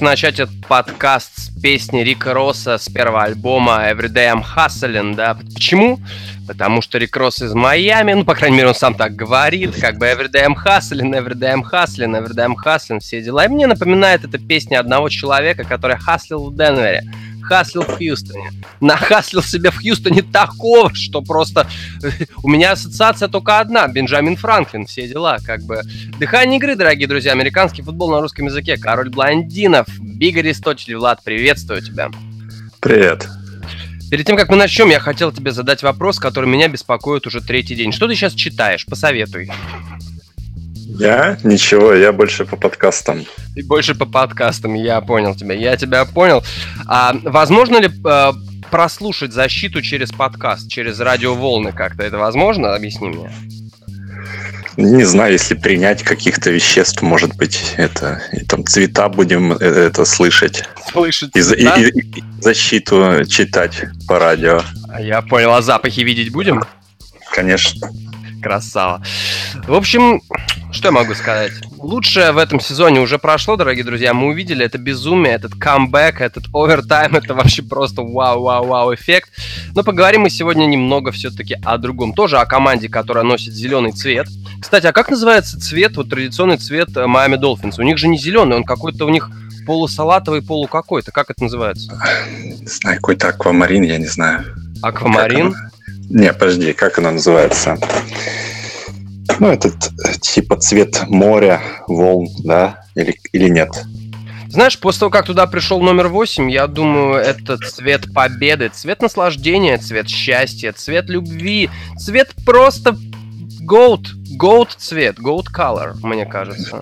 Хочется начать этот подкаст с песни Рика Росса с первого альбома Everyday I'm Hustling, да? Почему? Потому что Рик Росс из Майами, ну, по крайней мере, он сам так говорит, как бы Everyday I'm Hustling, Everyday I'm Hustling, Everyday I'm Hustling, все дела. И мне напоминает эта песня одного человека, который хаслил в Денвере хаслил в Хьюстоне. Нахаслил себе в Хьюстоне такого, что просто... У меня ассоциация только одна. Бенджамин Франклин, все дела, как бы. Дыхание игры, дорогие друзья. Американский футбол на русском языке. Король блондинов. Биг Аристотель. Влад, приветствую тебя. Привет. Перед тем, как мы начнем, я хотел тебе задать вопрос, который меня беспокоит уже третий день. Что ты сейчас читаешь? Посоветуй. Я? Ничего, я больше по подкастам. И больше по подкастам, я понял тебя, я тебя понял. А возможно ли э, прослушать защиту через подкаст, через радиоволны как-то? Это возможно? Объясни мне. Не знаю, если принять каких-то веществ, может быть, это и там цвета будем э, это слышать. Слышать. И, и, и, и защиту читать по радио. Я понял, а запахи видеть будем? Конечно. Красава. В общем, что я могу сказать? Лучшее в этом сезоне уже прошло, дорогие друзья. Мы увидели это безумие, этот камбэк, этот овертайм. Это вообще просто вау-вау-вау эффект. Но поговорим мы сегодня немного все-таки о другом. Тоже о команде, которая носит зеленый цвет. Кстати, а как называется цвет, вот традиционный цвет Майами Долфинс? У них же не зеленый, он какой-то у них полусалатовый, полу какой-то. Как это называется? Не знаю, какой-то аквамарин, я не знаю. Аквамарин? Не, подожди, как она называется? Ну, этот типа цвет моря, волн, да, или, или нет? Знаешь, после того, как туда пришел номер 8, я думаю, это цвет победы, цвет наслаждения, цвет счастья, цвет любви, цвет просто gold, gold цвет, gold color, мне кажется.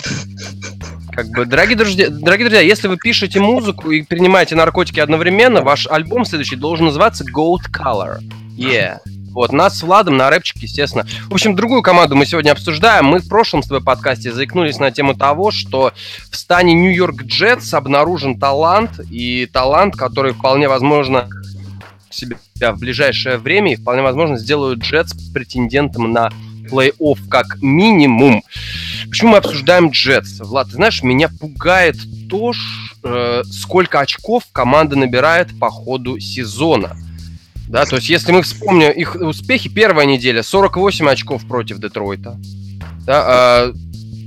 Как бы, дорогие друзья, дорогие друзья, если вы пишете музыку и принимаете наркотики одновременно, ваш альбом следующий должен называться Gold Color. Yeah. Вот, нас с Владом на рэпчик, естественно. В общем, другую команду мы сегодня обсуждаем. Мы в прошлом с подкасте заикнулись на тему того, что в стане Нью-Йорк Джетс обнаружен талант, и талант, который вполне возможно себя в ближайшее время и вполне возможно сделают Джетс претендентом на плей-офф как минимум. Почему мы обсуждаем Джетс? Влад, ты знаешь, меня пугает то, э, сколько очков команда набирает по ходу сезона. Да, то есть если мы вспомним их успехи, первая неделя 48 очков против Детройта. Да, э,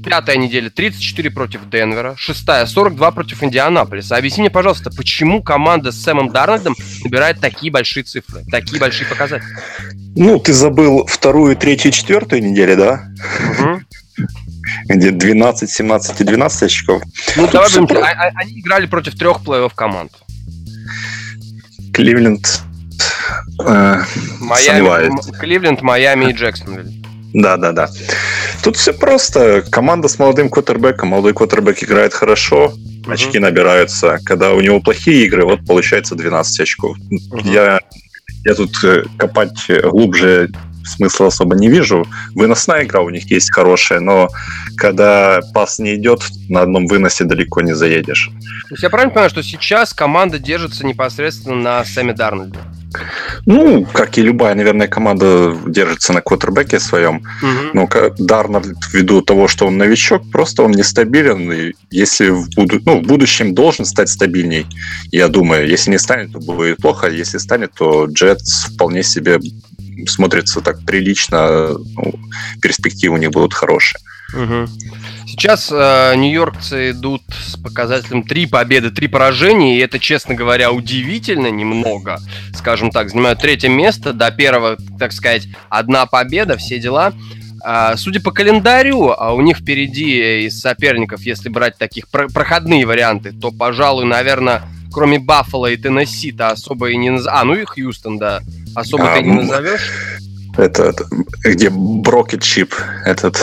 пятая неделя 34 против Денвера, шестая 42 против Индианаполиса. Объясни мне, пожалуйста, почему команда с Сэмом Дарнольдом набирает такие большие цифры, такие большие показатели? Ну, ты забыл вторую, третью, четвертую недели, да? Угу где 12, 17 и 12 очков. Ну, Тут давай все... А, а, они играли против трех плей-офф команд. Кливленд Э, Майами, Кливленд, Майами и Джексонвилл. Да, да, да. Тут все просто. Команда с молодым квотербеком. Молодой квотербек играет хорошо, uh-huh. очки набираются. Когда у него плохие игры, вот получается 12 очков. Uh-huh. Я, я тут э, копать глубже смысла особо не вижу. Выносная игра у них есть хорошая, но когда пас не идет, на одном выносе далеко не заедешь. То есть я правильно понимаю, что сейчас команда держится непосредственно на Сэме Дарнольде? Ну, как и любая, наверное, команда держится на квотербеке своем. Угу. Но Дарнольд, ввиду того, что он новичок, просто он нестабилен. И если в, буду, ну, в будущем должен стать стабильней, я думаю, если не станет, то будет плохо. Если станет, то Джетс вполне себе смотрится так прилично, ну, перспективы у них будут хорошие. Угу. Сейчас э, нью-йоркцы идут с показателем три победы, три поражения, и это, честно говоря, удивительно немного. Скажем так, занимают третье место, до первого, так сказать, одна победа, все дела. А, судя по календарю, а у них впереди из соперников, если брать таких про- проходные варианты, то, пожалуй, наверное, кроме Баффала и Теннесси-то особо и не назовешь. А, ну и Хьюстон, да. Особо а, ты не назовешь. Это, где Брокет Чип этот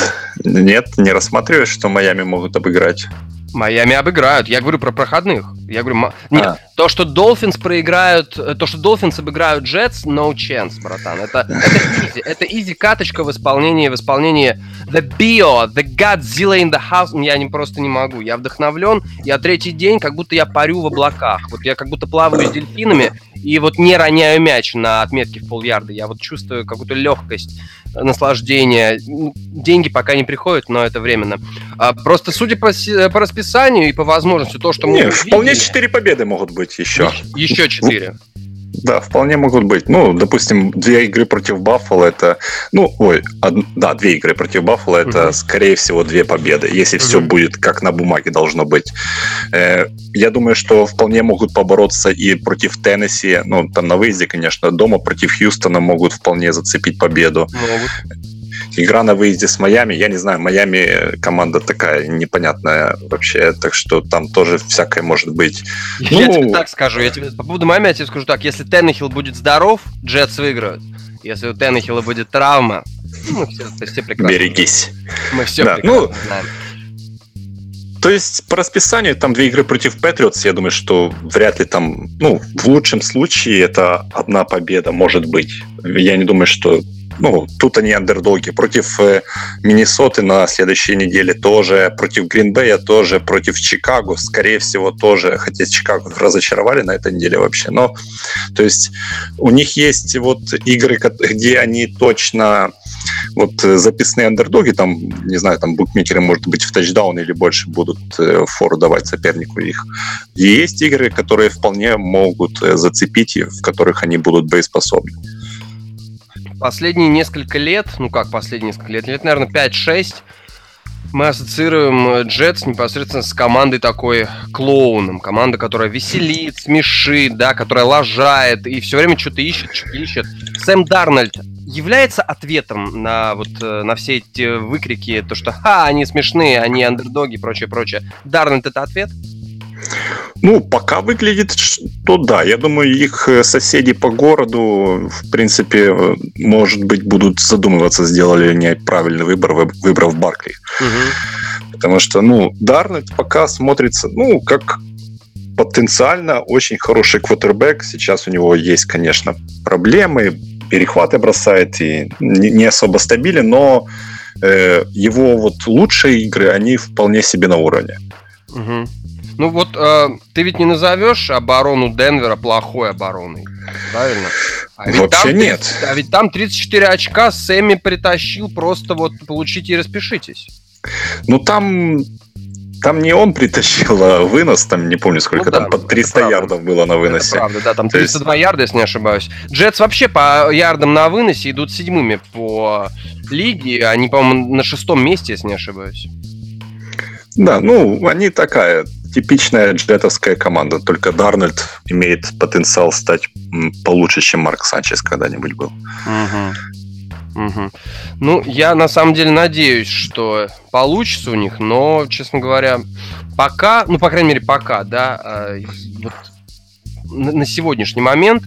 нет, не рассматриваешь, что Майами могут обыграть? Майами обыграют. Я говорю про проходных. Я говорю, нет, а. то, что Dolphins проиграют, э, то, что Dolphins обыграют Jets, no chance, братан. Это, это easy, это easy каточка в исполнении, в исполнении The Bio, The Godzilla in the House. Я не, просто не могу. Я вдохновлен, я третий день, как будто я парю в облаках. Вот я как будто плаваю с дельфинами, и вот не роняю мяч на отметке в полярда. Я вот чувствую какую-то легкость, наслаждение. Деньги пока не приходят, но это временно. А просто судя по, по расписанию и по возможности, то, что мы... Не, увидели, вполне 4 победы могут быть еще. Еще 4. Да, вполне могут быть. Ну, допустим, две игры против Баффала это... Ну, ой, од... да, две игры против Баффала это, угу. скорее всего, две победы, если угу. все будет как на бумаге должно быть. Э, я думаю, что вполне могут побороться и против Теннесси, ну, там на выезде, конечно, дома против Хьюстона могут вполне зацепить победу. Могут. Игра на выезде с Майами, я не знаю, Майами команда такая непонятная вообще, так что там тоже всякое может быть. Я ну... тебе так скажу, я тебе по поводу Майами я тебе скажу так, если Теннехилл будет здоров, Джетс выиграют. Если у Теннехилла будет травма, ну, все, все прекрасно. Берегись. Мы все да, прекрасно ну, знаем. То есть по расписанию там две игры против Патриотс, я думаю, что вряд ли там, ну, в лучшем случае это одна победа может быть. Я не думаю, что ну, тут они андердоги. Против э, Миннесоты на следующей неделе тоже, против Гринбея тоже, против Чикаго, скорее всего, тоже, хотя Чикаго разочаровали на этой неделе вообще, но, то есть, у них есть вот игры, где они точно вот э, записные андердоги, там, не знаю, там букмекеры, может быть, в тачдаун или больше будут э, фору давать сопернику их. И есть игры, которые вполне могут зацепить в которых они будут боеспособны последние несколько лет, ну как последние несколько лет, лет, наверное, 5-6, мы ассоциируем Джетс непосредственно с командой такой клоуном. Команда, которая веселит, смешит, да, которая лажает и все время что-то ищет, что-то ищет. Сэм Дарнольд является ответом на вот э, на все эти выкрики, то что «Ха, они смешные, они андердоги» и прочее, прочее. Дарнольд — это ответ? Ну, пока выглядит, что да. Я думаю, их э, соседи по городу, в принципе, э, может быть, будут задумываться, сделали ли они правильный выбор, выбрав Баркли. Угу. Потому что, ну, Дарнет пока смотрится, ну, как потенциально очень хороший квотербек. Сейчас у него есть, конечно, проблемы, перехваты бросает и не особо стабилен, но э, его вот лучшие игры, они вполне себе на уровне. Угу. Ну вот э, ты ведь не назовешь оборону Денвера плохой обороной, правильно? А ведь Вообще 30, нет. А ведь там 34 очка Сэмми притащил, просто вот получите и распишитесь. Ну там там не он притащил а вынос, там не помню сколько, ну, там да, под 300 ярдов было на выносе. Это правда, да, там 302 есть... ярда, если не ошибаюсь. Джетс вообще по ярдам на выносе идут седьмыми по лиге, они, по-моему, на шестом месте, если не ошибаюсь. Да, ну, они такая типичная джетовская команда, только Дарнольд имеет потенциал стать получше, чем Марк Санчес когда-нибудь был. Угу. Угу. Ну, я на самом деле надеюсь, что получится у них, но, честно говоря, пока, ну, по крайней мере, пока, да, а, вот на сегодняшний момент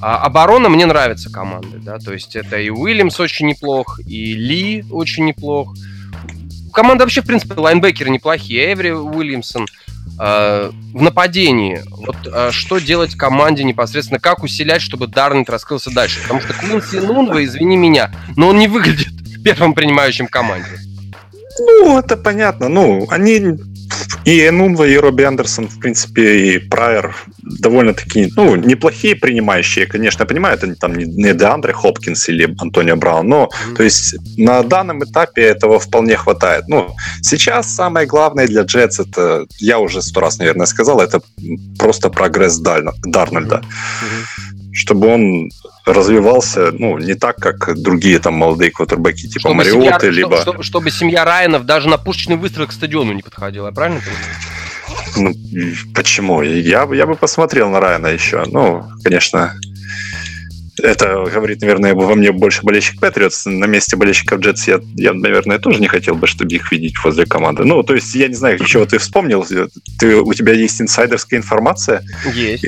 а, оборона мне нравится команды, да, то есть это и Уильямс очень неплох, и Ли очень неплох. Команда вообще, в принципе, лайнбекеры неплохие. Эври Уильямсон, Э, в нападении, вот э, что делать команде непосредственно, как усилять, чтобы Дарнет раскрылся дальше? Потому что Квинси Нунва, извини меня, но он не выглядит первым принимающим команде. Ну, это понятно. Ну, они и Энунва, и Робби Андерсон, в принципе, и Прайер довольно-таки, ну, неплохие принимающие, конечно, понимаю, это там не Деандре Хопкинс или Антонио Браун, но, mm-hmm. то есть, на данном этапе этого вполне хватает. Ну, сейчас самое главное для Джетс, это, я уже сто раз, наверное, сказал, это просто прогресс Дарнольда. Mm-hmm чтобы он развивался, ну, не так, как другие там молодые квотербеки, типа чтобы Мариоты, семья, либо... Чтобы, чтобы семья Райанов даже на пушечный выстрел к стадиону не подходила, я правильно понимаю? Ну, почему? Я, я бы посмотрел на Райана еще. Ну, конечно, это говорит, наверное, во мне больше болельщик Патриотс. На месте болельщиков Джетс я, я, наверное, тоже не хотел бы, чтобы их видеть возле команды. Ну, то есть, я не знаю, чего ты вспомнил. Ты, у тебя есть инсайдерская информация? Есть.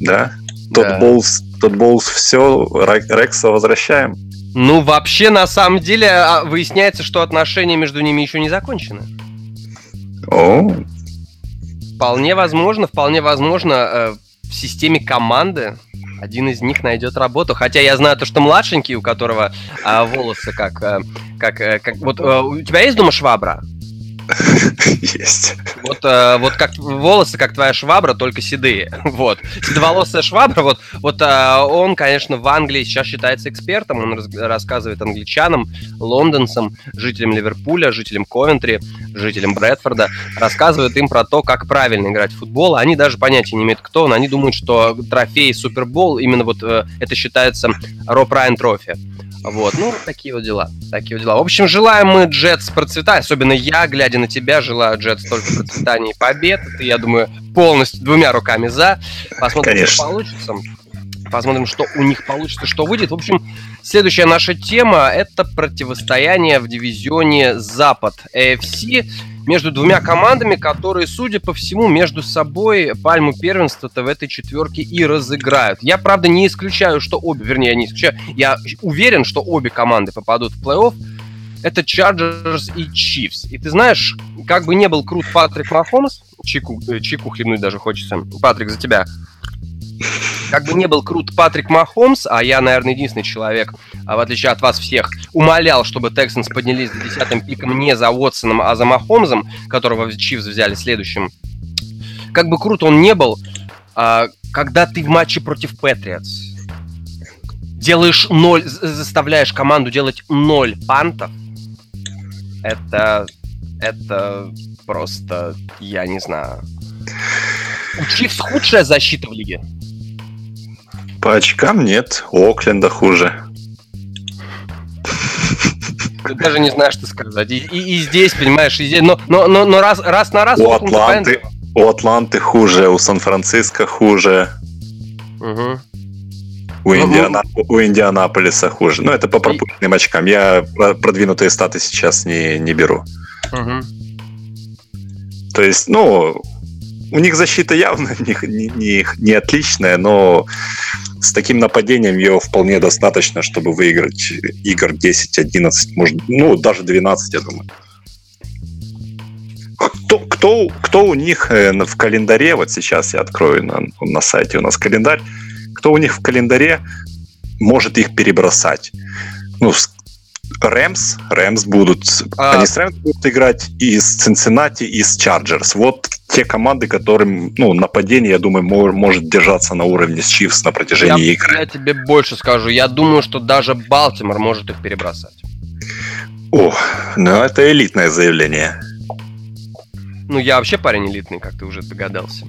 Да? Тот да. Боулс, тот Боулс все, Рекса возвращаем. Ну, вообще, на самом деле, а, выясняется, что отношения между ними еще не закончены. О, Вполне возможно, вполне возможно, э, в системе команды один из них найдет работу. Хотя я знаю то, что младшенький, у которого а, волосы как, а, как, как... Вот а, у тебя есть дома швабра? Есть. Вот, э, вот как волосы, как твоя швабра, только седые. Вот. Седоволосая швабра, вот, вот э, он, конечно, в Англии сейчас считается экспертом, он раз, рассказывает англичанам, лондонцам, жителям Ливерпуля, жителям Ковентри, жителям Брэдфорда, рассказывает им про то, как правильно играть в футбол. Они даже понятия не имеют, кто он. Они думают, что трофей Супербол, именно вот э, это считается Роб Райан трофи. Вот, ну, такие вот дела. Такие вот дела. В общем, желаем мы Джетс процветать. Особенно я, глядя на тебя, желаю Джетс только процветания и побед. Ты, я думаю, полностью двумя руками за. Посмотрим, Конечно. что получится. Посмотрим, что у них получится, что выйдет. В общем, следующая наша тема – это противостояние в дивизионе Запад AFC между двумя командами, которые, судя по всему, между собой пальму первенства-то в этой четверке и разыграют. Я, правда, не исключаю, что обе, вернее, я не исключаю, я уверен, что обе команды попадут в плей-офф. Это Chargers и Chiefs. И ты знаешь, как бы не был крут Патрик Махомс, чику, э, чику хлебнуть даже хочется. Патрик, за тебя как бы не был крут Патрик Махомс, а я, наверное, единственный человек, а в отличие от вас всех, умолял, чтобы Тексанс поднялись за десятым пиком не за Уотсоном, а за Махомзом, которого Чивс взяли следующим. Как бы крут он не был, а, когда ты в матче против Патриотс делаешь ноль, заставляешь команду делать ноль пантов, это, это просто, я не знаю. У Чивс худшая защита в лиге. По очкам нет, у Окленда хуже. Даже не знаешь, что сказать. И, и, и здесь, понимаешь, и здесь, но, но, но, но раз, раз на раз... У Атланты, у Атланты хуже, у Сан-Франциско хуже. Угу. У, Индиана... у Индианаполиса хуже. Но ну, это по пропущенным очкам. Я продвинутые статы сейчас не, не беру. Угу. То есть, ну, у них защита явно не, не, не, не отличная, но с таким нападением его вполне достаточно, чтобы выиграть игр 10-11, может, ну, даже 12, я думаю. Кто, кто, кто у них э, в календаре, вот сейчас я открою на, на сайте у нас календарь, кто у них в календаре может их перебросать? Ну, Рэмс, Рэмс будут, а... они с Рэмс будут играть и с Цинциннати, и с Чарджерс. Вот те команды, которым, ну, нападение, я думаю, может держаться на уровне с Чивс на протяжении я, игры. Я тебе больше скажу, я думаю, что даже Балтимор может их перебросать. О, ну это элитное заявление. Ну, я вообще парень элитный, как ты уже догадался.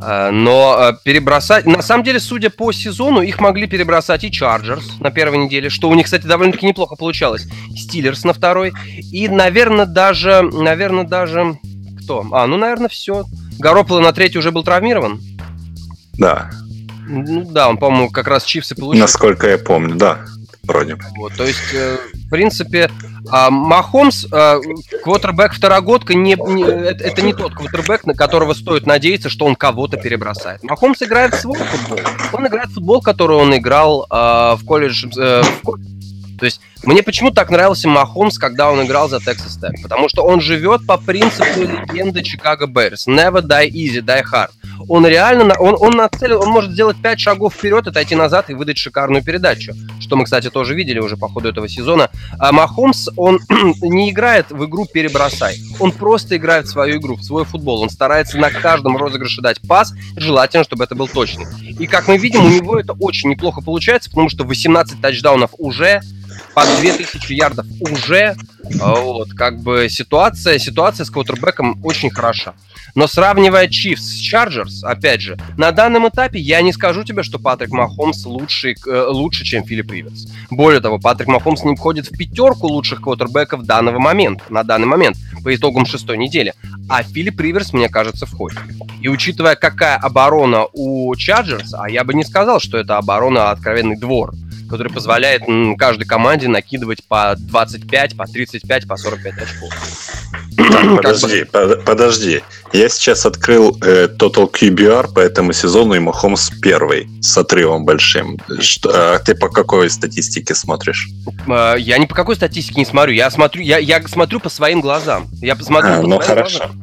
А, но а, перебросать... На самом деле, судя по сезону, их могли перебросать и Чарджерс на первой неделе, что у них, кстати, довольно-таки неплохо получалось. Стиллерс на второй. И, наверное, даже... Наверное, даже... Кто? А, ну, наверное, все. Горополо на третий уже был травмирован? Да. Ну да, он, по-моему, как раз чипсы получил. Насколько я помню, да. Вроде. Вот, то есть, э, в принципе, а Махомс, а, квотербек второгодка, не, не, это, это не тот квотербек, на которого стоит надеяться, что он кого-то перебросает. Махомс играет в свой футбол. Он играет в футбол, который он играл а, в колледже. А, в... То есть мне почему так нравился Махомс, когда он играл за Texas Tech? Потому что он живет по принципу легенды Чикаго Берс. Never die easy, die hard он реально, он, он нацелен, он может сделать 5 шагов вперед, отойти назад и выдать шикарную передачу, что мы, кстати, тоже видели уже по ходу этого сезона. А Махомс, он не играет в игру «перебросай», он просто играет в свою игру, в свой футбол, он старается на каждом розыгрыше дать пас, желательно, чтобы это был точный. И, как мы видим, у него это очень неплохо получается, потому что 18 тачдаунов уже, под 2000 ярдов уже, вот, как бы ситуация, ситуация с квотербеком очень хороша. Но сравнивая Chiefs с Chargers, опять же, на данном этапе я не скажу тебе, что Патрик Махомс лучше, э, лучше чем Филипп Риверс. Более того, Патрик Махомс не входит в пятерку лучших квотербеков данного момента, на данный момент, по итогам шестой недели. А Филипп Риверс, мне кажется, входит. И учитывая, какая оборона у Chargers, а я бы не сказал, что это оборона откровенный двор, который позволяет каждой команде накидывать по 25, по 35, по 45 очков. подожди, подожди. Я сейчас открыл э, Total QBR по этому сезону, и Махомс первый с отрывом большим. Что, а ты по какой статистике смотришь? А, я ни по какой статистике не смотрю. Я смотрю, я, я смотрю по своим глазам. Я посмотрю а, по ну, хорошо. Глазам.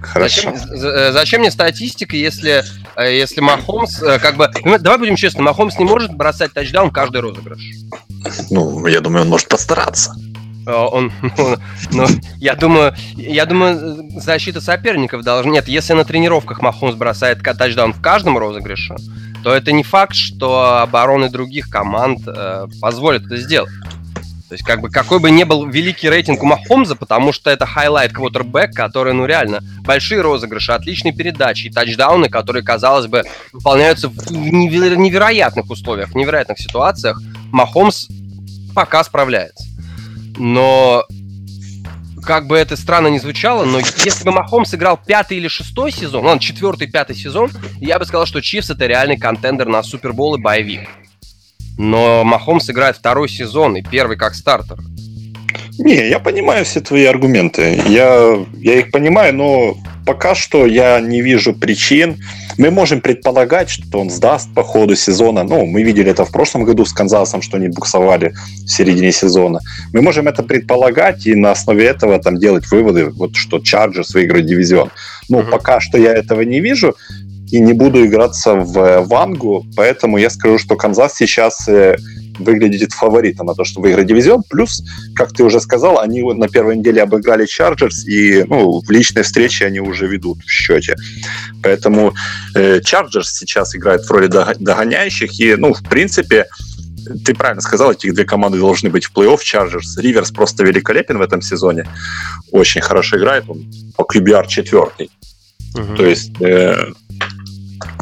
Хорошо. Зачем, зачем мне статистика, если, если Махомс, как бы, ну, давай будем честны, Махомс не может бросать тачдаун каждый розыгрыш. Ну, я думаю, он может постараться. Он, ну, ну, я думаю, я думаю, защита соперников должна... Нет, если на тренировках Махомс бросает тачдаун в каждом розыгрыше, то это не факт, что обороны других команд э, позволят это сделать. То есть, как бы, какой бы ни был великий рейтинг у Махомса, потому что это highlight квотербек, который, ну, реально, большие розыгрыши, отличные передачи и тачдауны, которые, казалось бы, выполняются в невероятных условиях, в невероятных ситуациях. Махомс пока справляется. Но как бы это странно не звучало, но если бы Махомс играл пятый или шестой сезон, ладно, четвертый, пятый сезон, я бы сказал, что Чивс это реальный контендер на Супербол и боевик. Но Махомс играет второй сезон и первый как стартер. Не, я понимаю все твои аргументы. Я, я их понимаю, но пока что я не вижу причин. Мы можем предполагать, что он сдаст по ходу сезона. Ну, мы видели это в прошлом году с Канзасом, что они буксовали в середине сезона. Мы можем это предполагать и на основе этого там делать выводы, вот что Чарджерс выиграет дивизион. Ну, uh-huh. пока что я этого не вижу и не буду играться в э, Вангу, поэтому я скажу, что Канзас сейчас э, выглядит фаворитом на то, что выиграть дивизион. Плюс, как ты уже сказал, они на первой неделе обыграли Чарджерс, и ну, в личной встрече они уже ведут в счете. Поэтому Чарджерс э, сейчас играет в роли догоняющих, и, ну, в принципе, ты правильно сказал, эти две команды должны быть в плей-офф. Чарджерс, Риверс просто великолепен в этом сезоне. Очень хорошо играет, он по QBR четвертый. Угу. То есть э,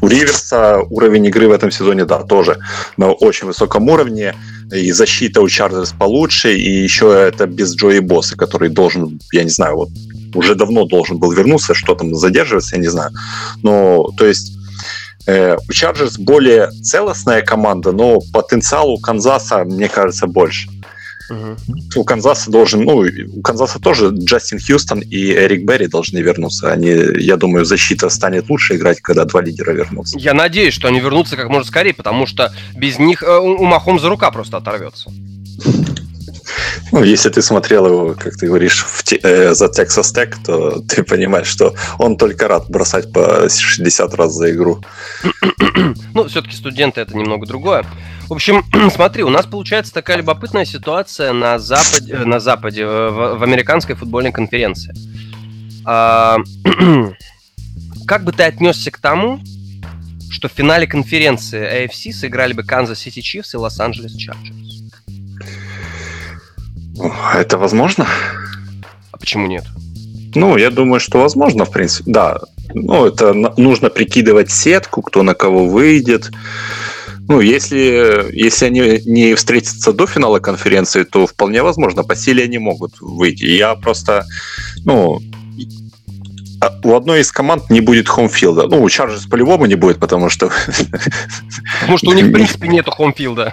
у Риверса уровень игры в этом сезоне, да, тоже на очень высоком уровне. И защита у Чарджерс получше, и еще это без Джои Боса, который должен, я не знаю, вот уже давно должен был вернуться, что там задерживается, я не знаю. Но, то есть, э, у Чарджерс более целостная команда, но потенциал у Канзаса, мне кажется, больше. Угу. У Канзаса должен, ну, у Канзаса тоже Джастин Хьюстон и Эрик Берри должны вернуться. Они, я думаю, защита станет лучше играть, когда два лидера вернутся. Я надеюсь, что они вернутся как можно скорее, потому что без них э, у Махом за рука просто оторвется. Ну, если ты смотрел его, как ты говоришь, в те, э, за Texas Tech, то ты понимаешь, что он только рад бросать по 60 раз за игру. ну, все-таки студенты это немного другое. В общем, смотри, у нас получается такая любопытная ситуация на Западе, э, на Западе э, в, в американской футбольной конференции. А, как бы ты отнесся к тому, что в финале конференции AFC сыграли бы Канзас Сити Чифс и Лос-Анджелес Чарджерс? Это возможно? А почему нет? Ну, я думаю, что возможно, в принципе, да. Ну, это нужно прикидывать сетку, кто на кого выйдет. Ну, если, если они не встретятся до финала конференции, то вполне возможно, по силе они могут выйти. Я просто, ну, а у одной из команд не будет home field а. Ну, у Чарджерс по-любому не будет, потому что... Потому что у них, в принципе, нету home field а.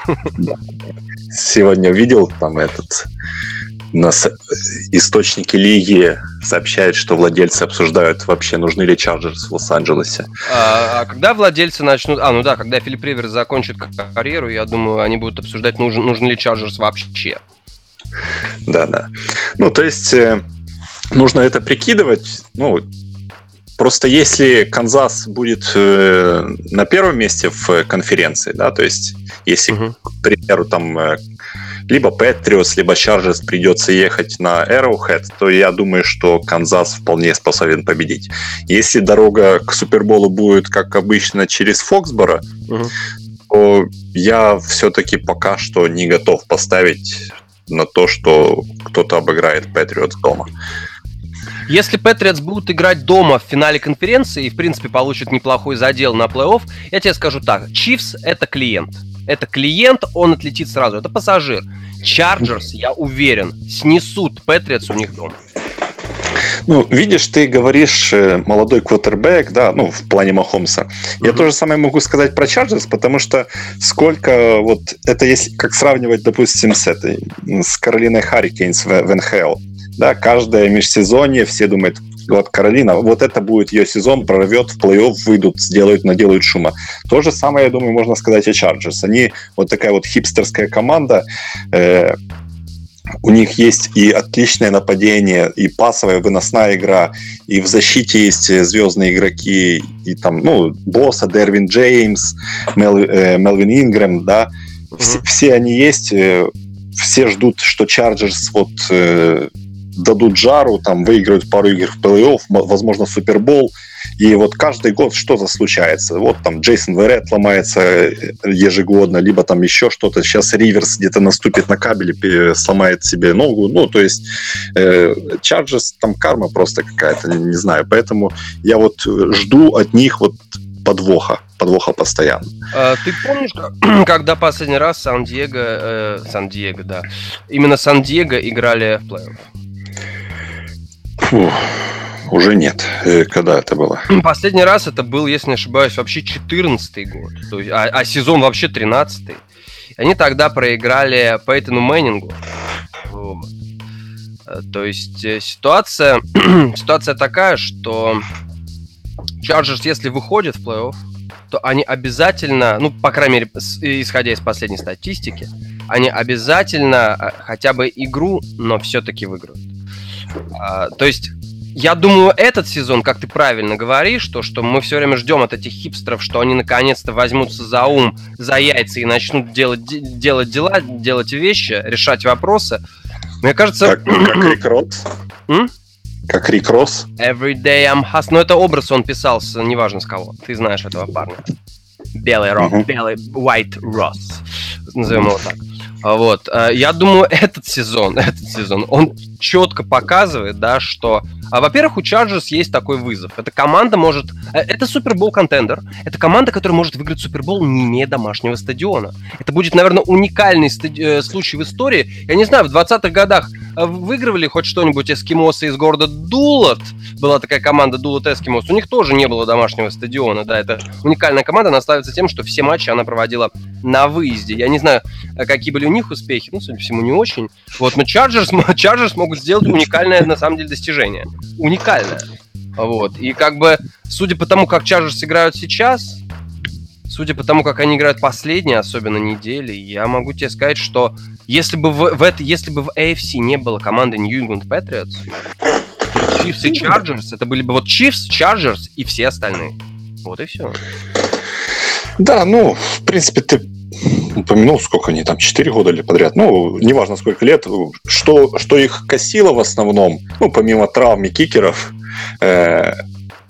Сегодня видел там этот нас источники лиги сообщают, что владельцы обсуждают вообще, нужны ли Чарджерс в Лос-Анджелесе. А, а когда владельцы начнут... А, ну да, когда Филипп Риверс закончит карьеру, я думаю, они будут обсуждать, нужен, нужен ли Чарджерс вообще. Да, да. Ну, то есть, э, нужно это прикидывать. Ну, просто если Канзас будет э, на первом месте в конференции, да, то есть, если, угу. к примеру, там э, либо Патриотс, либо Чарджерс придется ехать на Arrowhead, то я думаю, что Канзас вполне способен победить. Если дорога к Суперболу будет, как обычно, через Фоксборо, угу. то я все-таки пока что не готов поставить на то, что кто-то обыграет Patriots дома. Если Patriots будут играть дома в финале конференции и, в принципе, получат неплохой задел на плей-офф, я тебе скажу так, Chiefs — это клиент. Это клиент, он отлетит сразу. Это пассажир. Chargers, я уверен, снесут Patriots у них дома. Ну, видишь, ты говоришь э, молодой квотербек, да, ну, в плане Махомса. Mm-hmm. Я то же самое могу сказать про Chargers, потому что сколько вот это если как сравнивать, допустим, с этой, с Каролиной Харрикейнс в, в НХЛ. Да, каждое межсезонье все думают, вот Каролина, вот это будет ее сезон, прорвет в плей-офф, выйдут, сделают, наделают шума. То же самое, я думаю, можно сказать о Чарджерс. Они вот такая вот хипстерская команда, э, у них есть и отличное нападение, и пасовая выносная игра, и в защите есть звездные игроки, и там, ну, Босса, Дервин Джеймс, Мел, э, Мелвин Ингрэм, да, mm-hmm. все, все они есть, э, все ждут, что Чарджерс вот э, дадут жару, там выиграют пару игр в плей-офф, возможно, Супербол, и вот каждый год что-то случается. Вот там Джейсон Верет ломается э, ежегодно, либо там еще что-то. Сейчас Риверс где-то наступит на кабеле, сломает себе ногу. Ну, то есть э, Chargers, там карма просто какая-то, не, не знаю. Поэтому я вот жду от них вот подвоха, подвоха постоянно. А, ты помнишь, когда последний раз Сан-Диего, э, Сан-Диего, да, именно Сан-Диего играли в плей-офф? Фух. Уже нет. Э, когда это было? Последний раз это был, если не ошибаюсь, вообще 14 год. То есть, а, а сезон вообще 13 -й. Они тогда проиграли Пейтону Мэннингу. Э, то есть э, ситуация, ситуация такая, что Чарджерс, если выходит в плей-офф, то они обязательно, ну, по крайней мере, исходя из последней статистики, они обязательно хотя бы игру, но все-таки выиграют. А, то есть я думаю, этот сезон, как ты правильно говоришь, то, что мы все время ждем от этих хипстеров, что они наконец-то возьмутся за ум, за яйца и начнут делать, делать дела, делать вещи, решать вопросы. Мне кажется... Как, как Рик Росс? Как Рик Росс? Every day I'm hustling. Но это образ он писался, неважно с кого. Ты знаешь этого парня. Белый uh-huh. белый White Ross. Назовем его так. Вот. Э, я думаю, этот сезон, этот сезон, он четко показывает, да, что, а, во-первых, у Chargers есть такой вызов. Эта команда может... Э, это Супербол контендер. Это команда, которая может выиграть Супербол, не имея домашнего стадиона. Это будет, наверное, уникальный стади... Э, случай в истории. Я не знаю, в 20-х годах выигрывали хоть что-нибудь эскимосы из города Дулат. Была такая команда Дулат Эскимос. У них тоже не было домашнего стадиона. Да, это уникальная команда. Она ставится тем, что все матчи она проводила на выезде. Я не знаю, какие были у них успехи. Ну, судя по всему, не очень. Вот, но Chargers, Chargers могут сделать уникальное, на самом деле, достижение. Уникальное. Вот. И как бы, судя по тому, как Chargers играют сейчас, судя по тому, как они играют последние, особенно недели, я могу тебе сказать, что если бы в, в это, если бы в AFC не было команды New England Patriots, Chiefs и Chargers, это были бы вот Chiefs, Chargers и все остальные. Вот и все. Да, ну, в принципе, ты упомянул, сколько они там, 4 года или подряд, ну, неважно сколько лет, что, что их косило в основном, ну, помимо травм и кикеров, э,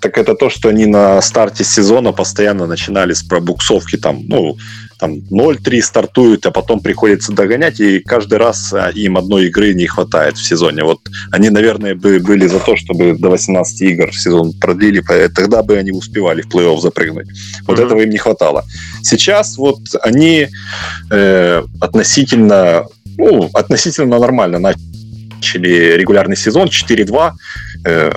так это то, что они на старте сезона постоянно начинали с пробуксовки, там, ну, там 0-3 стартуют, а потом приходится догонять, и каждый раз а, им одной игры не хватает в сезоне. Вот они, наверное, бы были за то, чтобы до 18 игр в сезон продлили, тогда бы они успевали в плей-офф запрыгнуть. Вот mm-hmm. этого им не хватало. Сейчас вот они э, относительно, ну, относительно нормально начали регулярный сезон 4-2. Э,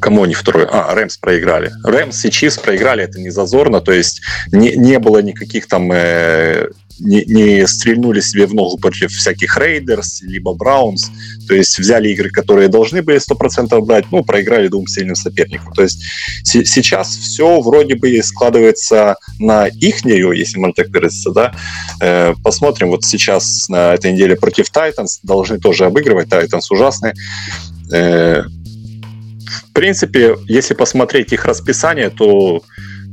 Кому они второй? А, Rams проиграли. Rams и Chiefs проиграли, это не зазорно, то есть не, не было никаких там... Э, не, не стрельнули себе в ногу против всяких Raiders, либо Browns. То есть взяли игры, которые должны были 100% брать, ну, проиграли двум сильным соперникам. То есть с- сейчас все вроде бы складывается на ихнюю, если можно так выразиться, да. Э, посмотрим, вот сейчас на этой неделе против Titans должны тоже обыгрывать. Titans ужасные. Э, в принципе, если посмотреть их расписание, то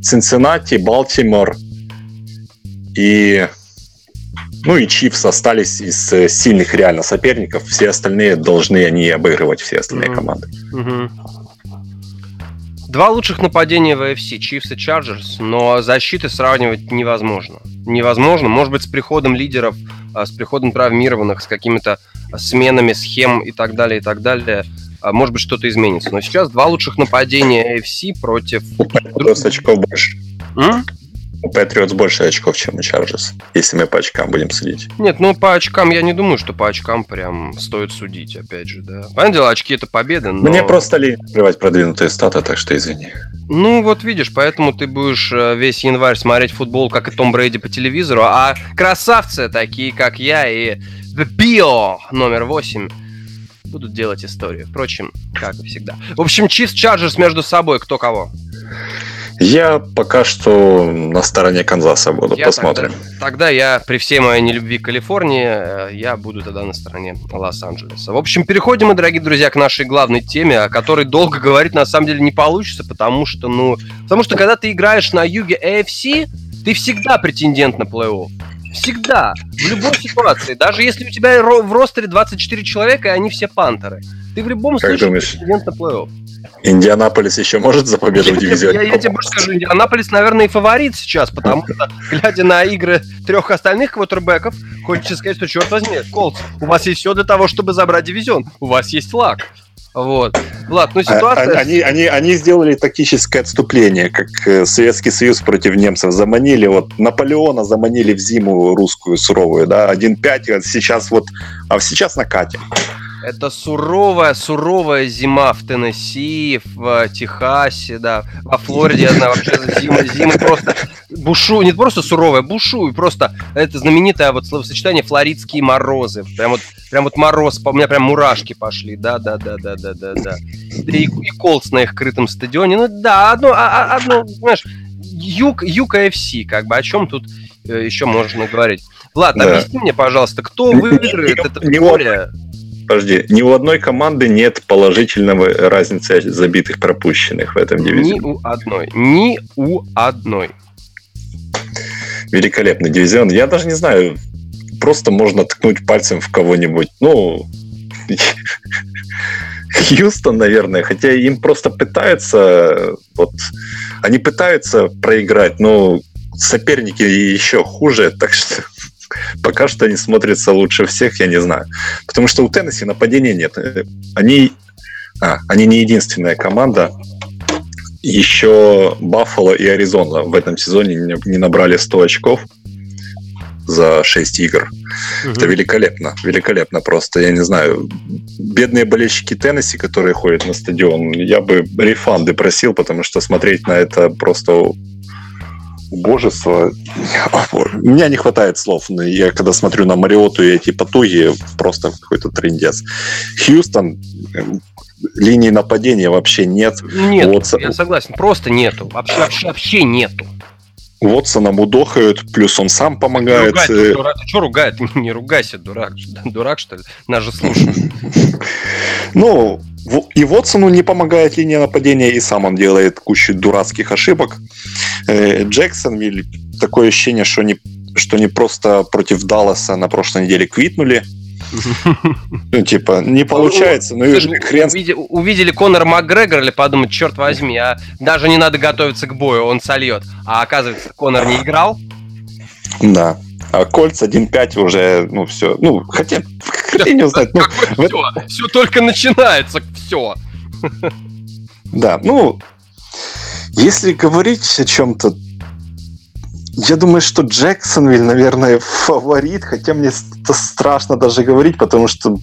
Цинциннати, Балтимор и ну и Чивс остались из э, сильных реально соперников. Все остальные должны они обыгрывать все остальные mm-hmm. команды. Mm-hmm. Два лучших нападения в AFC, Чивс и Чарджерс, но защиты сравнивать невозможно. Невозможно. Может быть, с приходом лидеров, а, с приходом травмированных, с какими-то сменами схем и так далее, и так далее – может быть, что-то изменится. Но сейчас два лучших нападения AFC против... У Patriots очков больше. М? У Patriots больше очков, чем у Chargers, если мы по очкам будем судить. Нет, ну по очкам я не думаю, что по очкам прям стоит судить, опять же, да. Понятное дело, очки это победы, но... Мне просто ли плевать продвинутые статы, так что извини. Ну, вот видишь, поэтому ты будешь э, весь январь смотреть футбол, как и Том Брейди по телевизору, а красавцы, такие как я и The Bio номер 8, будут делать историю. Впрочем, как и всегда. В общем, Chiefs Chargers между собой кто кого? Я пока что на стороне Канзаса буду, я посмотрим. Тогда, тогда я, при всей моей нелюбви к Калифорнии, э, я буду тогда на стороне Лос-Анджелеса. В общем, переходим мы, дорогие друзья, к нашей главной теме, о которой долго говорить на самом деле не получится, потому что, ну, потому что когда ты играешь на юге AFC, ты всегда претендент на плей-офф. Всегда. В любой ситуации. Даже если у тебя в ростере 24 человека, и они все пантеры. Ты в любом как случае думаешь? претендент на плей-офф. Индианаполис еще может за победу в дивизионе? Я, я тебе больше скажу, Индианаполис, наверное, и фаворит сейчас, потому что, глядя на игры трех остальных квотербеков, хочется сказать, что, черт возьми, Колдс, у вас есть все для того, чтобы забрать дивизион. У вас есть лак. Вот. Влад, ну а, ситуация... Они, они, они сделали тактическое отступление, как э, Советский Союз против немцев заманили, вот Наполеона заманили в зиму русскую суровую, да, 1-5, а сейчас вот, а сейчас накатим. Это суровая, суровая зима в Теннесси, в э, Техасе, да, во Флориде, знаю, вообще зима, зима просто бушу, не просто суровая, бушу, и просто это знаменитое вот словосочетание флоридские морозы. Прям вот, прям вот мороз, у меня прям мурашки пошли, да, да, да, да, да, да, да. И, и Колц на их крытом стадионе, ну да, одно, а, а, одно, знаешь, юг, юг AFC, как бы, о чем тут э, еще можно говорить. Влад, да. объясни мне, пожалуйста, кто выиграет это поле? Подожди, ни у одной команды нет положительного разницы забитых пропущенных в этом дивизионе. Ни у одной. Ни у одной. Великолепный дивизион. Я даже не знаю, просто можно ткнуть пальцем в кого-нибудь. Ну, Хьюстон, наверное, хотя им просто пытаются, вот, они пытаются проиграть, но соперники еще хуже, так что пока что они смотрятся лучше всех, я не знаю. Потому что у Теннесси нападения нет. Они, а, они не единственная команда. Еще Баффало и Аризона в этом сезоне не набрали 100 очков за 6 игр. Угу. Это великолепно. Великолепно просто. Я не знаю. Бедные болельщики Теннесси, которые ходят на стадион, я бы рефанды просил, потому что смотреть на это просто убожество. У меня не хватает слов. Но я когда смотрю на Мариоту и эти потуги, просто какой-то трендец. Хьюстон, линии нападения вообще нет. Нет, вот, я согласен, просто нету. Вообще, вообще, вообще нету. Вотсона мудохают, плюс он сам помогает. Ругать, ты, дурак, ты что ругает? Не ругайся, дурак. Дурак, что ли? Нас же слушают. Ну, и Вотсону не помогает линия нападения, и сам он делает кучу дурацких ошибок. Э, Джексонвиль, такое ощущение, что не, что не просто против Далласа на прошлой неделе квитнули, ну, типа, не получается, ну и хрен... Увидели, увидели Конора Макгрегора или подумать, черт возьми, а даже не надо готовиться к бою, он сольет. А оказывается, Конор не играл. Да. А Кольц 1.5 уже, ну, все. Ну, хотя, хотя не узнать. Ну, все, все только начинается, все. Да, ну, если говорить о чем-то, я думаю, что Джексонвиль, наверное, фаворит, хотя мне это страшно даже говорить, потому что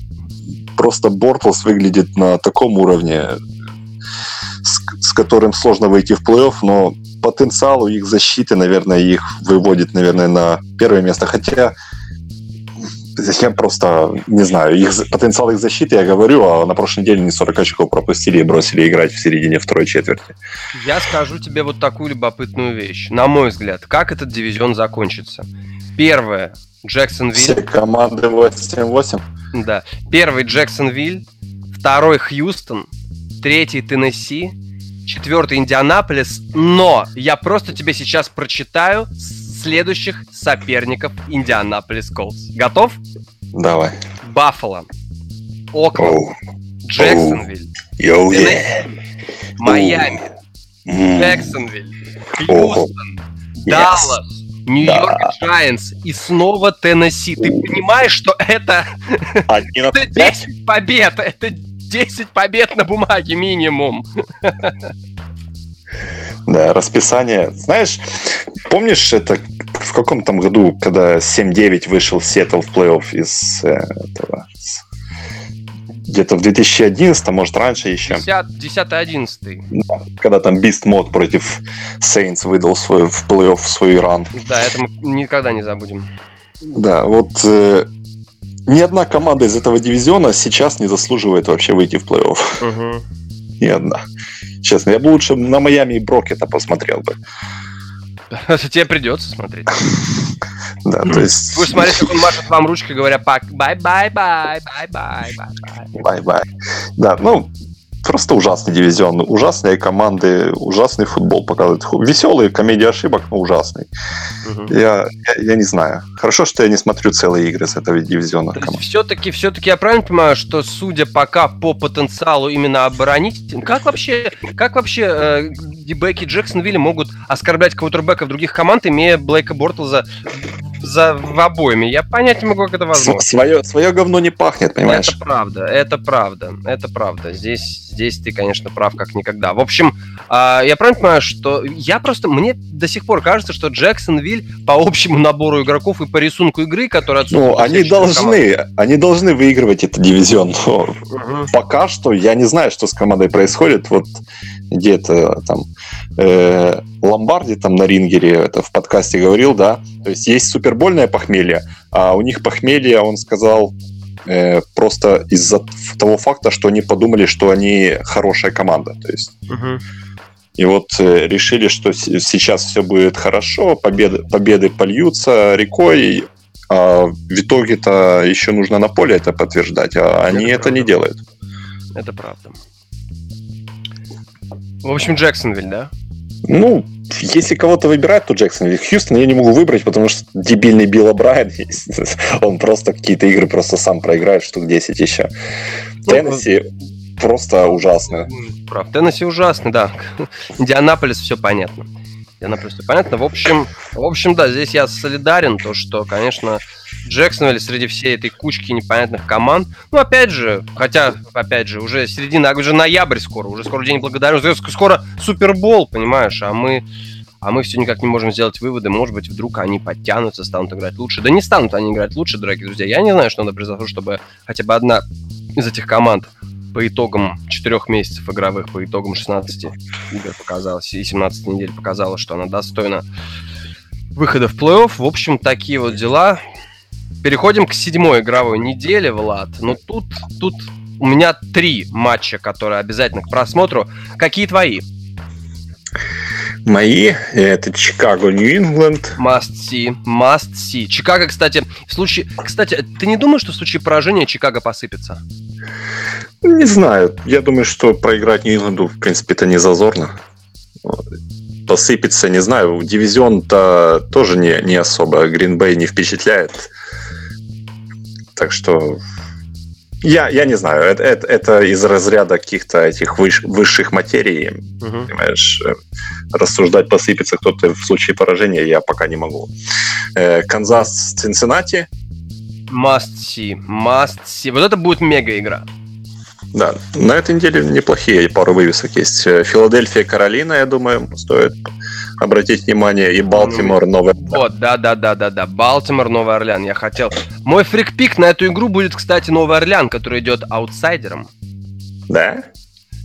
просто Бортлс выглядит на таком уровне, с, с которым сложно выйти в плей-офф, но потенциал у их защиты, наверное, их выводит, наверное, на первое место. Хотя я просто не знаю, их, потенциал их защиты, я говорю, а на прошлой неделе не 40 очков пропустили и бросили играть в середине второй четверти. Я скажу тебе вот такую любопытную вещь. На мой взгляд, как этот дивизион закончится? Первое, Джексонвиль. Все команды 8-8. Да. Первый Джексонвиль, второй Хьюстон, третий Теннесси, четвертый Индианаполис, но я просто тебе сейчас прочитаю следующих соперников Индианаполис Колдс. Готов? Давай. Баффало, Окленд, Джексонвиль, Майами, Джексонвиль, Хьюстон, Даллас, Нью-Йорк Джайанс. И снова Теннесси. Ты понимаешь, что это, это 10 побед, это 10 побед на бумаге минимум. Да, расписание. Знаешь, помнишь это в каком там году, когда 7-9 вышел Сиэтл в плей-офф из э, этого? Где-то в 2011, может, раньше еще. 10-11. Да, когда там Beast Mode против Saints выдал свой, в плей-офф свой ран. Да, это мы никогда не забудем. Да, вот э, ни одна команда из этого дивизиона сейчас не заслуживает вообще выйти в плей-офф. Угу. Ни одна. Честно, я бы лучше на Майами и Брокета посмотрел бы. Тебе придется смотреть. Да, то есть... Будешь смотреть, как он машет вам ручкой, говоря bye-bye-bye, bye-bye, бай-бай. Бай-бай. Да, ну, просто ужасный дивизион, ужасные команды, ужасный футбол показывают. Веселый, комедия ошибок, но ужасный. Угу. Я, я, я не знаю. Хорошо, что я не смотрю целые игры с этого дивизиона. Все-таки, все-таки я правильно понимаю, что судя пока по потенциалу именно оборонить, как вообще, как вообще э, ди-беки Джексонвилля могут оскорблять квотербека других команд, имея Блейка Бортлза за в обоими. Я понять не могу, как это возможно. Свое, свое говно не пахнет, понимаешь? Это правда, это правда, это правда. Здесь, здесь ты, конечно, прав как никогда. В общем, э, я правильно понимаю, что я просто, мне до сих пор кажется, что Джексонвиль по общему набору игроков и по рисунку игры, который Ну, они должны, команд... они должны выигрывать этот дивизион. Но угу. Пока что я не знаю, что с командой происходит. Вот где-то там э, Ломбарди там на Рингере это в подкасте говорил, да, то есть есть супербольное похмелье, а у них похмелье, он сказал, э, просто из-за того факта, что они подумали, что они хорошая команда, то есть. Угу. И вот э, решили, что сейчас все будет хорошо, победы, победы польются рекой, а в итоге-то еще нужно на поле это подтверждать, а это они правда. это не делают. Это правда. В общем, Джексонвиль, да? Ну, если кого-то выбирать, то Джексон. Хьюстон я не могу выбрать, потому что дебильный Билл Брайан Он просто какие-то игры просто сам проиграет, штук 10 еще. Ну, Теннесси просто ужасно. Прав. Теннесси ужасно, да. Индианаполис все понятно. Индианаполис все понятно. В общем, в общем, да, здесь я солидарен, то, что, конечно, Джексонвилл среди всей этой кучки непонятных команд. Ну, опять же, хотя, опять же, уже середина, уже ноябрь скоро, уже скоро день благодарности, скоро Супербол, понимаешь, а мы а мы все никак не можем сделать выводы, может быть, вдруг они подтянутся, станут играть лучше. Да не станут они играть лучше, дорогие друзья. Я не знаю, что надо произошло, чтобы хотя бы одна из этих команд по итогам четырех месяцев игровых, по итогам 16 игр показалось, и 17 недель показала, что она достойна выхода в плей-офф. В общем, такие вот дела. Переходим к седьмой игровой неделе, Влад. Ну тут, тут у меня три матча, которые обязательно к просмотру. Какие твои? Мои это Чикаго, Нью-Ингланд. Must see, must see. Чикаго, кстати, в случае... Кстати, ты не думаешь, что в случае поражения Чикаго посыпется? Не знаю. Я думаю, что проиграть Нью-Ингланду, в принципе, это не зазорно. Посыпется, не знаю. Дивизион-то тоже не, не особо. Гринбей не впечатляет. Так что я, я не знаю, это, это, это из разряда каких-то этих выш, высших материй, угу. понимаешь, э, рассуждать, посыпется кто-то в случае поражения, я пока не могу. Э, Канзас, Цинциннати. Must see, must see. Вот это будет мега игра. Да, на этой неделе неплохие пару вывесок есть. Э, Филадельфия, Каролина, я думаю, стоит обратить внимание, и Балтимор, Новый Орлеан. Вот, да-да-да-да-да, Балтимор, Новый Орлеан, я хотел. Мой фрикпик на эту игру будет, кстати, Новый Орлеан, который идет аутсайдером. Да?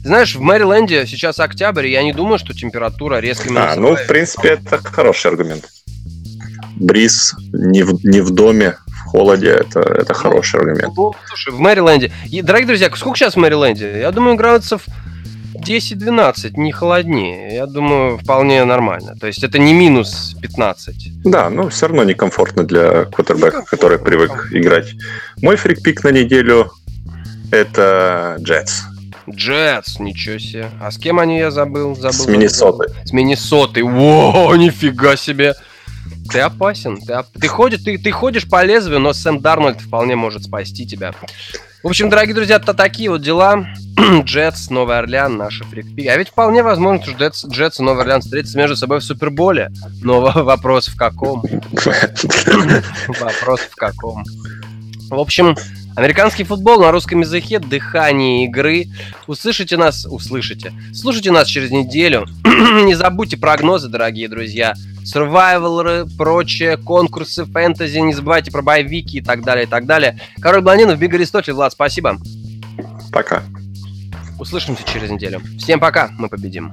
Знаешь, в Мэриленде сейчас октябрь, и я не думаю, что температура резко. А, ну, в принципе, это хороший аргумент. Бриз не в, не в доме, холоде, это, это ну, хороший аргумент. Ну, слушай, в Мэриленде... Дорогие друзья, сколько сейчас в Мэриленде? Я думаю, градусов 10-12, не холоднее. Я думаю, вполне нормально. То есть это не минус 15. Да, но все равно некомфортно для квотербека, который привык играть. Мой фрикпик на неделю это Джетс. Джетс, ничего себе. А с кем они, я забыл? забыл с Миннесотой. С Миннесотой. Во, нифига себе. Ты опасен. Ты, оп... ты, ходишь, ты, ты ходишь по лезвию, но Сэм Дарнольд вполне может спасти тебя. В общем, дорогие друзья, это такие вот дела. Джетс, Новый Орлеан, наши фрикпики. А ведь вполне возможно, что Джетс, Джетс и Новый Орлеан встретятся между собой в Суперболе. Но вопрос в каком? Вопрос в каком? В общем, Американский футбол на русском языке, дыхание игры. Услышите нас, услышите. Слушайте нас через неделю. Не забудьте прогнозы, дорогие друзья. Survival, прочие конкурсы, фэнтези. Не забывайте про боевики и так далее, и так далее. Король Блондинов, Биг Аристотель. Влад, спасибо. Пока. Услышимся через неделю. Всем пока, мы победим.